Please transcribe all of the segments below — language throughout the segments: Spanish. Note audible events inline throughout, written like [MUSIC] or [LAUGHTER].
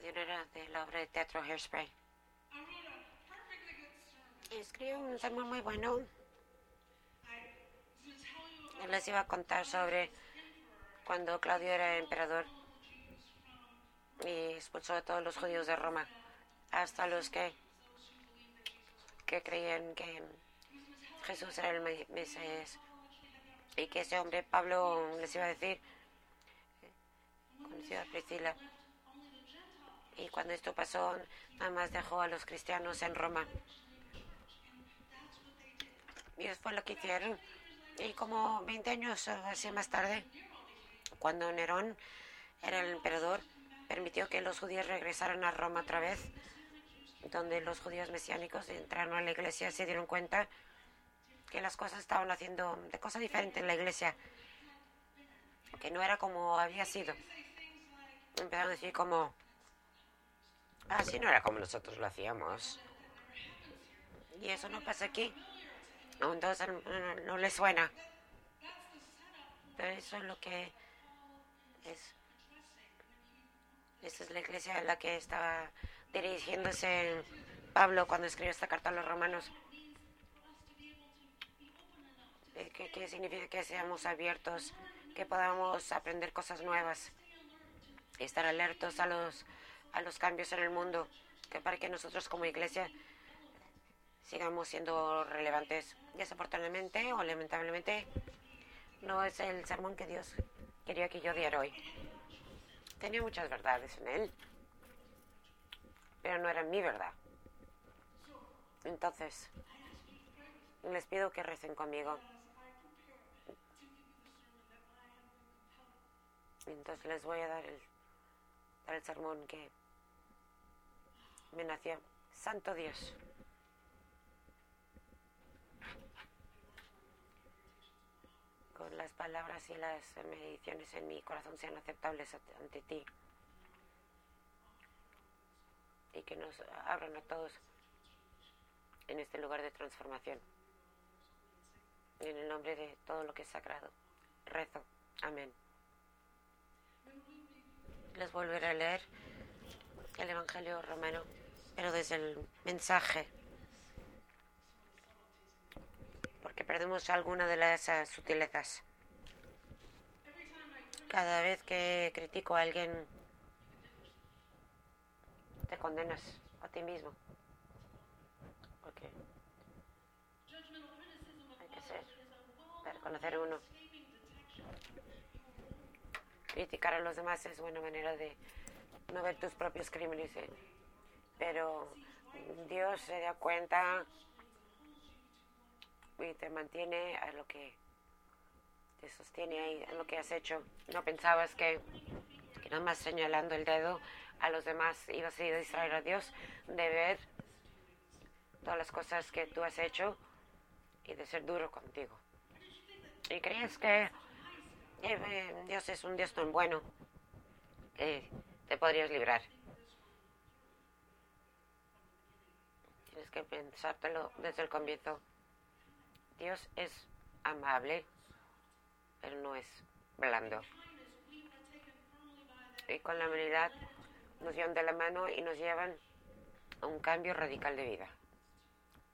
canción era de la obra de teatro Hairspray. Y escribió un sermón muy bueno. Les iba a contar sobre cuando Claudio era emperador y expulsó a todos los judíos de Roma, hasta los que, que creían que Jesús era el Me- Mesías. Y que ese hombre, Pablo, les iba a decir, conoció a Priscila. Y cuando esto pasó, nada más dejó a los cristianos en Roma. Y eso fue lo que hicieron. Y como 20 años o así más tarde, cuando Nerón era el emperador, permitió que los judíos regresaran a Roma otra vez, donde los judíos mesiánicos entraron a la iglesia y se dieron cuenta que las cosas estaban haciendo de cosa diferente en la iglesia, que no era como había sido. Empezaron a decir como, así no era como nosotros lo hacíamos. Y eso no pasa aquí. Entonces no, no les suena. Pero eso es lo que es. Esa es la iglesia a la que estaba dirigiéndose Pablo cuando escribió esta carta a los romanos. Eh, ¿Qué, qué significa que seamos abiertos, que podamos aprender cosas nuevas, estar alertos a los, a los cambios en el mundo, que para que nosotros como iglesia sigamos siendo relevantes. Desafortunadamente o lamentablemente no es el sermón que Dios quería que yo diera hoy. Tenía muchas verdades en él, pero no era mi verdad. Entonces, les pido que recen conmigo. Entonces les voy a dar el, dar el sermón que me nació. Santo Dios. Con las palabras y las mediciones en mi corazón sean aceptables ante- ti. Y que nos abran a todos en este lugar de transformación. En el nombre de todo lo que es sagrado. Rezo. Amén. Les volveré a leer el Evangelio romano, pero desde el mensaje. Porque perdemos alguna de las sutilezas. Cada vez que critico a alguien, te condenas a ti mismo. Porque hay que ser, para conocer a uno. Criticar a los demás es buena manera de no ver tus propios crímenes. Pero Dios se da cuenta y te mantiene a lo que te sostiene ahí, en lo que has hecho. No pensabas que, que nada más señalando el dedo a los demás ibas a a distraer a Dios de ver todas las cosas que tú has hecho y de ser duro contigo. Y crees que eh, Dios es un Dios tan bueno que te podrías librar. Tienes que pensártelo desde el comienzo. Dios es amable, pero no es blando. Y con la humanidad nos llevan de la mano y nos llevan a un cambio radical de vida.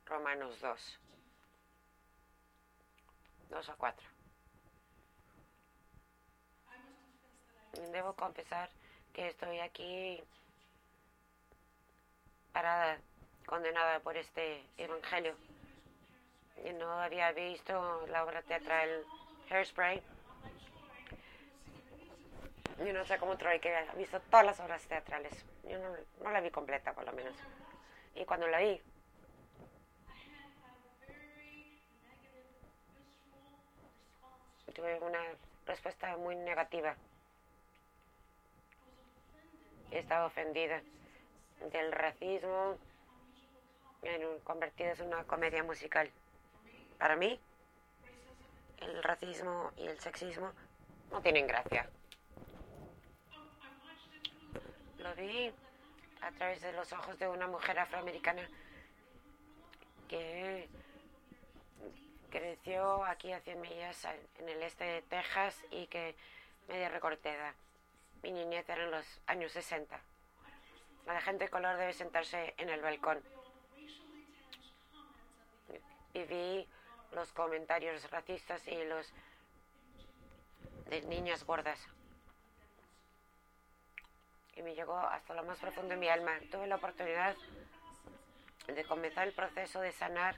Romanos 2. 2 a 4. Debo confesar que estoy aquí parada, condenada por este evangelio. Y no había visto la obra teatral Hairspray. Yo no sé cómo Troy, que ha visto todas las obras teatrales. Yo no, no la vi completa, por lo menos. Y cuando la vi, tuve una respuesta muy negativa. Estaba ofendida del racismo en un- convertidas en una comedia musical. Para mí, el racismo y el sexismo no tienen gracia. Lo vi a través de los ojos de una mujer afroamericana que creció aquí a 100 millas en el este de Texas y que media recortada. Mi niñez era en los años 60. La gente de color debe sentarse en el balcón. Y vi los comentarios racistas y los de niñas gordas. Y me llegó hasta lo más profundo de mi alma. Tuve la oportunidad de comenzar el proceso de sanar.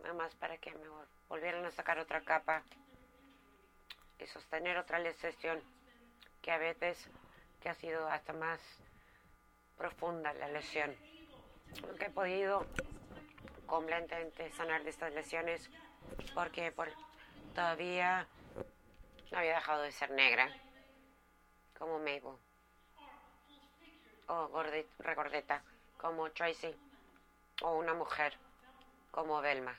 Nada más para que me volvieran a sacar otra capa y sostener otra lesión que a veces que ha sido hasta más profunda la lesión. Nunca he podido completamente sanar de estas lesiones porque por, todavía no había dejado de ser negra, como Mabel, o regordeta, como Tracy, o una mujer, como Velma.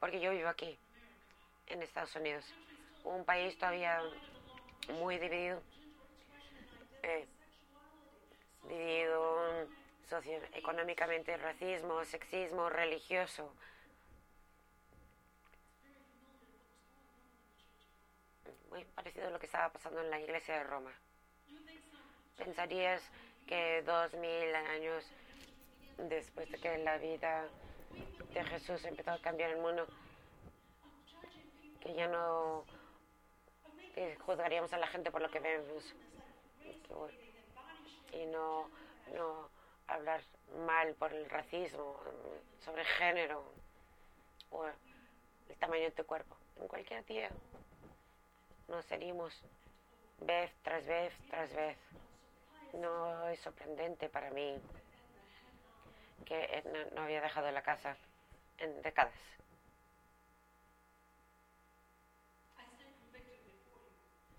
Porque yo vivo aquí, en Estados Unidos, un país todavía muy dividido, eh, socioeconómicamente, racismo, sexismo, religioso. Muy parecido a lo que estaba pasando en la iglesia de Roma. ¿Pensarías que dos mil años después de que la vida de Jesús empezó a cambiar el mundo, que ya no juzgaríamos a la gente por lo que vemos y no hablar mal por el racismo, sobre género o el tamaño de tu cuerpo. En cualquier día nos herimos vez tras vez tras vez. No es sorprendente para mí que no, había dejado la casa en décadas.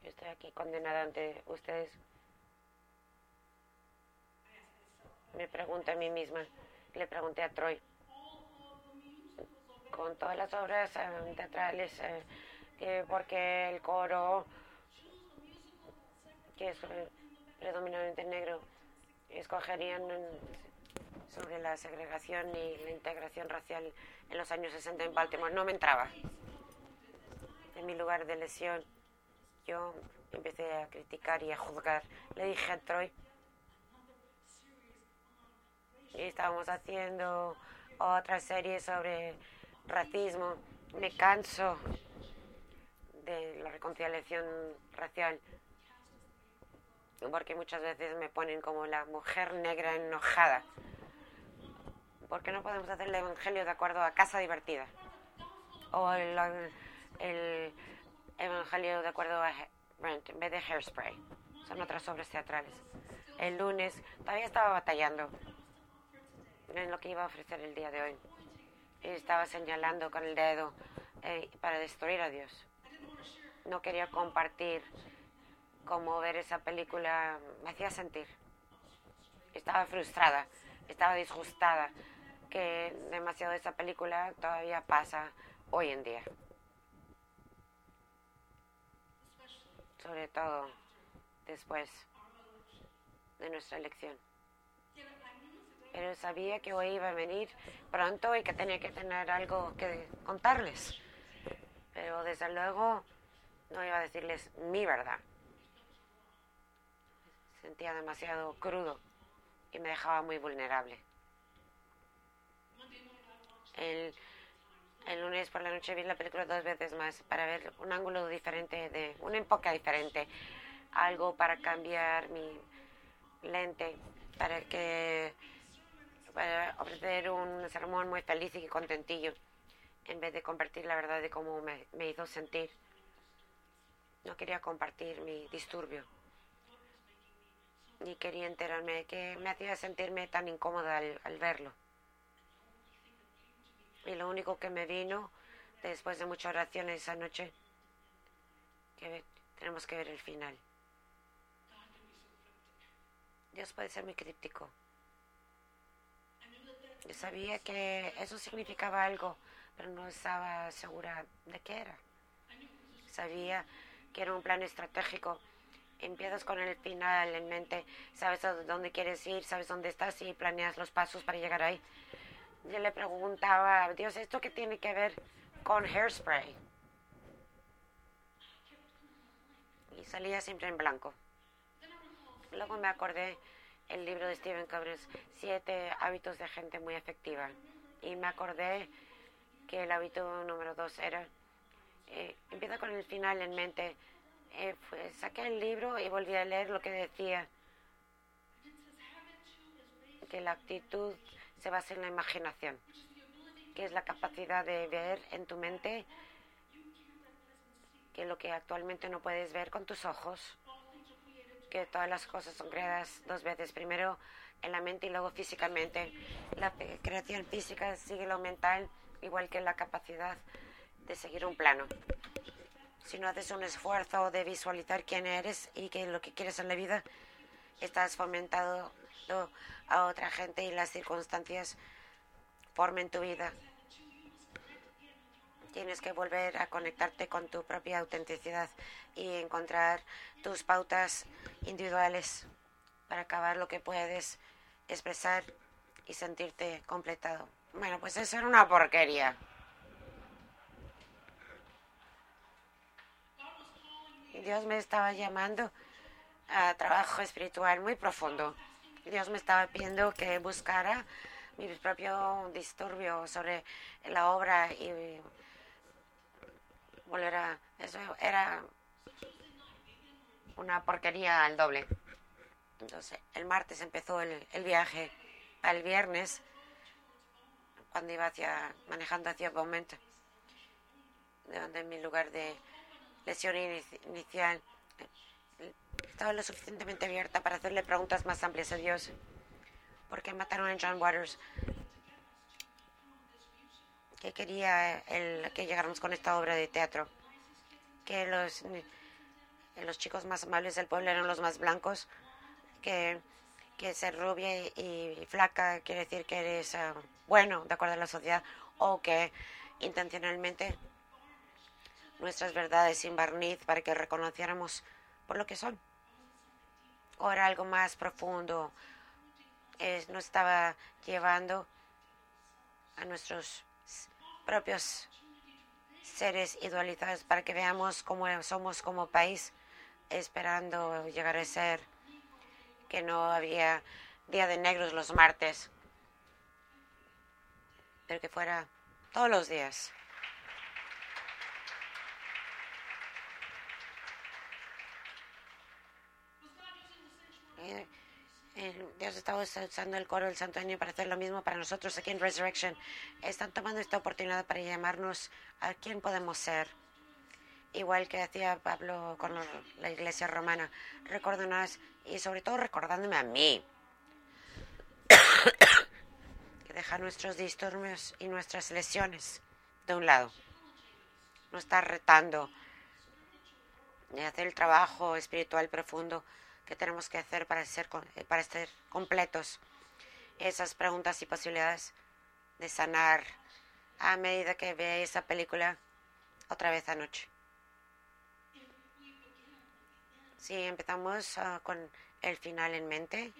Yo estoy aquí condenada ante ustedes me pregunté a mí misma, le pregunté a Troy, con todas las obras eh, teatrales, eh, que porque el coro, que es predominantemente negro, escogerían sobre la segregación y la integración racial en los años 60 en Baltimore. No me entraba. En mi lugar de lesión, yo empecé a criticar y a juzgar. Le dije a Troy, y estábamos haciendo otra serie sobre racismo. Me canso de la reconciliación racial porque muchas veces me ponen como la mujer negra enojada. ¿Por qué no podemos hacer el evangelio de acuerdo a Casa Divertida? O el, el evangelio de acuerdo a Rent en vez de Hairspray. Son otras obras teatrales. El lunes todavía estaba batallando en lo que iba a ofrecer el día de hoy. Y estaba señalando con el dedo eh, para destruir a Dios. No quería compartir cómo ver esa película me hacía sentir. Estaba frustrada, estaba disgustada que demasiado de esa película todavía pasa hoy en día. Sobre todo después de nuestra elección pero sabía que hoy iba a venir pronto y que tenía que tener algo que contarles. Pero desde luego no iba a decirles mi verdad. Sentía demasiado crudo y me dejaba muy vulnerable. El, el lunes por la noche vi la película dos veces más para ver un ángulo diferente, de un enfoque diferente, algo para cambiar mi lente, para que para ofrecer un sermón muy feliz y contentillo, en vez de compartir la verdad de cómo me, hizo sentir. No quería compartir mi disturbio, ni quería enterarme de que me hacía sentirme tan incómoda al, verlo. Y lo único que me vino después de muchas oraciones esa noche, que tenemos que ver el final. Dios puede ser muy críptico. Sabía que eso significaba algo, pero no estaba segura de qué era. Sabía que era un plan estratégico. Empiezas con el final en mente, sabes dónde quieres ir, sabes dónde estás y planeas los pasos para llegar ahí. Yo le preguntaba, Dios, ¿esto qué tiene que ver con hairspray? y salía siempre en blanco. Luego me acordé el libro de Stephen Covey, Siete hábitos de gente muy efectiva. Y me acordé que el hábito número dos era, eh, empieza con el final en mente. Eh, saqué el libro y volví a leer lo que decía, que la actitud se basa en la imaginación, que es la capacidad de ver en tu mente que lo que actualmente no puedes ver con tus ojos, que todas las cosas son creadas dos veces, primero en la mente y luego físicamente. La creación física sigue lo mental, igual que la capacidad de seguir un plano. Si no haces un esfuerzo de visualizar quién eres y qué lo que quieres en la vida, estás fomentando a otra gente y las circunstancias formen tu vida. Tienes que volver a conectarte con tu propia autenticidad y encontrar tus pautas individuales para acabar lo que puedes expresar y sentirte completado. Bueno, pues eso era una porquería. Dios me estaba llamando a trabajo espiritual muy profundo. Dios me estaba pidiendo que buscara mi propio disturbio sobre la obra y volver a... Eso era una porquería al doble. Entonces, el martes empezó el, el viaje al viernes, cuando iba hacia, manejando hacia Beaumont, de donde mi lugar de lesión inicial estaba lo suficientemente abierta para hacerle preguntas más amplias a Dios. ¿Por qué mataron a John Waters? ¿Qué quería el, que llegáramos con esta obra de teatro? Que los, los chicos más amables del pueblo eran los más blancos. Que, ser rubia y, flaca quiere decir que eres ah, bueno, de acuerdo a la sociedad. O que intencionalmente nuestras verdades sin barniz para que reconociéramos por lo que son. O era algo más profundo. Es, nos estaba llevando a nuestros propios seres idealizados para que veamos cómo somos como país, esperando llegar a ser que no había día de negros los martes, pero que fuera todos los días. Dios está usando el coro del Santo Año para hacer lo mismo para nosotros aquí en Resurrection. Están tomando esta oportunidad para llamarnos a quién podemos ser. Igual que hacía Pablo con la iglesia romana. Recordándonos y sobre todo recordándome a mí. [COUGHS] que dejar nuestros disturbios y nuestras lesiones de un lado. No está retando de hacer el trabajo espiritual profundo que tenemos que hacer para ser, eh, para estar completos. Esas preguntas y posibilidades de sanar a medida que ve esa película otra vez anoche. Si empezamos ah, con el final en mente,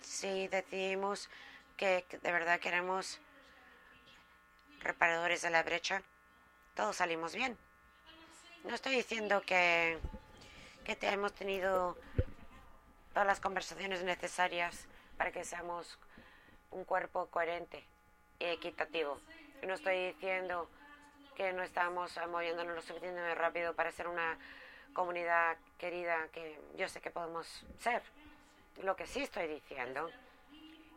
si decidimos que de verdad queremos reparadores de la brecha, todos salimos bien. No estoy diciendo que, que hemos tenido todas las conversaciones necesarias para que seamos un cuerpo coherente y equitativo. No estoy diciendo que no estamos moviéndonos lo suficientemente rápido para ser una comunidad querida que yo sé que podemos ser. Lo que sí estoy diciendo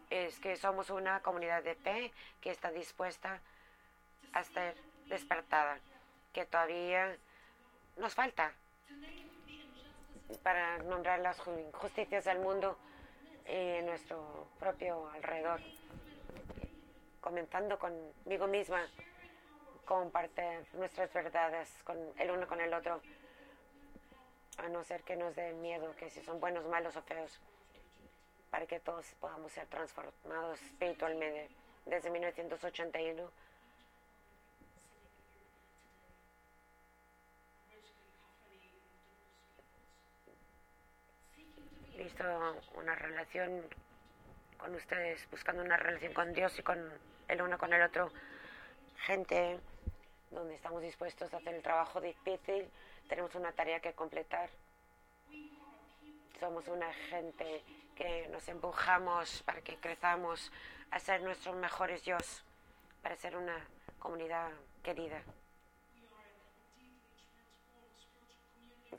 es que somos una comunidad de fe que está dispuesta a estar despertada, que todavía nos falta para nombrar las injusticias del mundo en nuestro propio alrededor. Comenzando conmigo misma, compartir nuestras verdades con el uno con el otro, a no ser que nos dé miedo, que si son buenos, malos o feos, para que todos podamos ser transformados espiritualmente. Desde 1981 visto una relación con ustedes, buscando una relación con Dios y con el uno con el otro. Gente donde estamos dispuestos a hacer el trabajo difícil, tenemos una tarea que completar Somos una gente que nos empujamos para que crezamos a ser nuestros mejores yo, para ser una comunidad querida.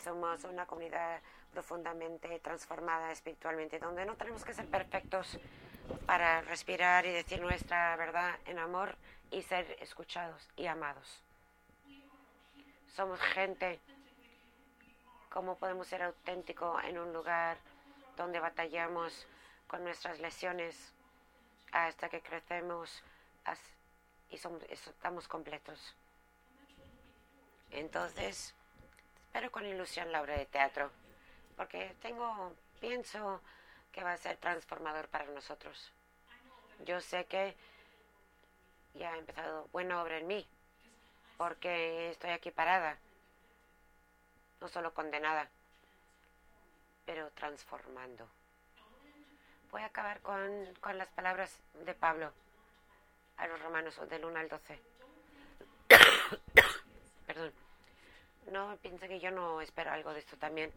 Somos una comunidad profundamente transformada espiritualmente, donde no tenemos que ser perfectos para respirar y decir nuestra verdad en amor y ser escuchados y amados. Somos gente. ¿Cómo podemos ser auténticos en un lugar donde batallamos con nuestras lesiones hasta que crecemos y somos, estamos completos? Entonces, espero con ilusión la obra de teatro, porque tengo, pienso que va a ser transformador para nosotros. Yo sé que ya ha empezado buena obra en mí, porque estoy aquí parada, no solo condenada, pero transformando. Voy a acabar con, con las palabras de Pablo a los romanos del 1 al 12. [COUGHS] Perdón. No piense que yo no espero algo de esto también,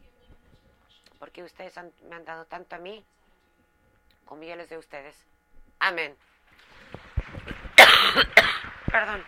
porque ustedes me han dado tanto a mí como yo les de ustedes. Amén. [COUGHS] Perdón.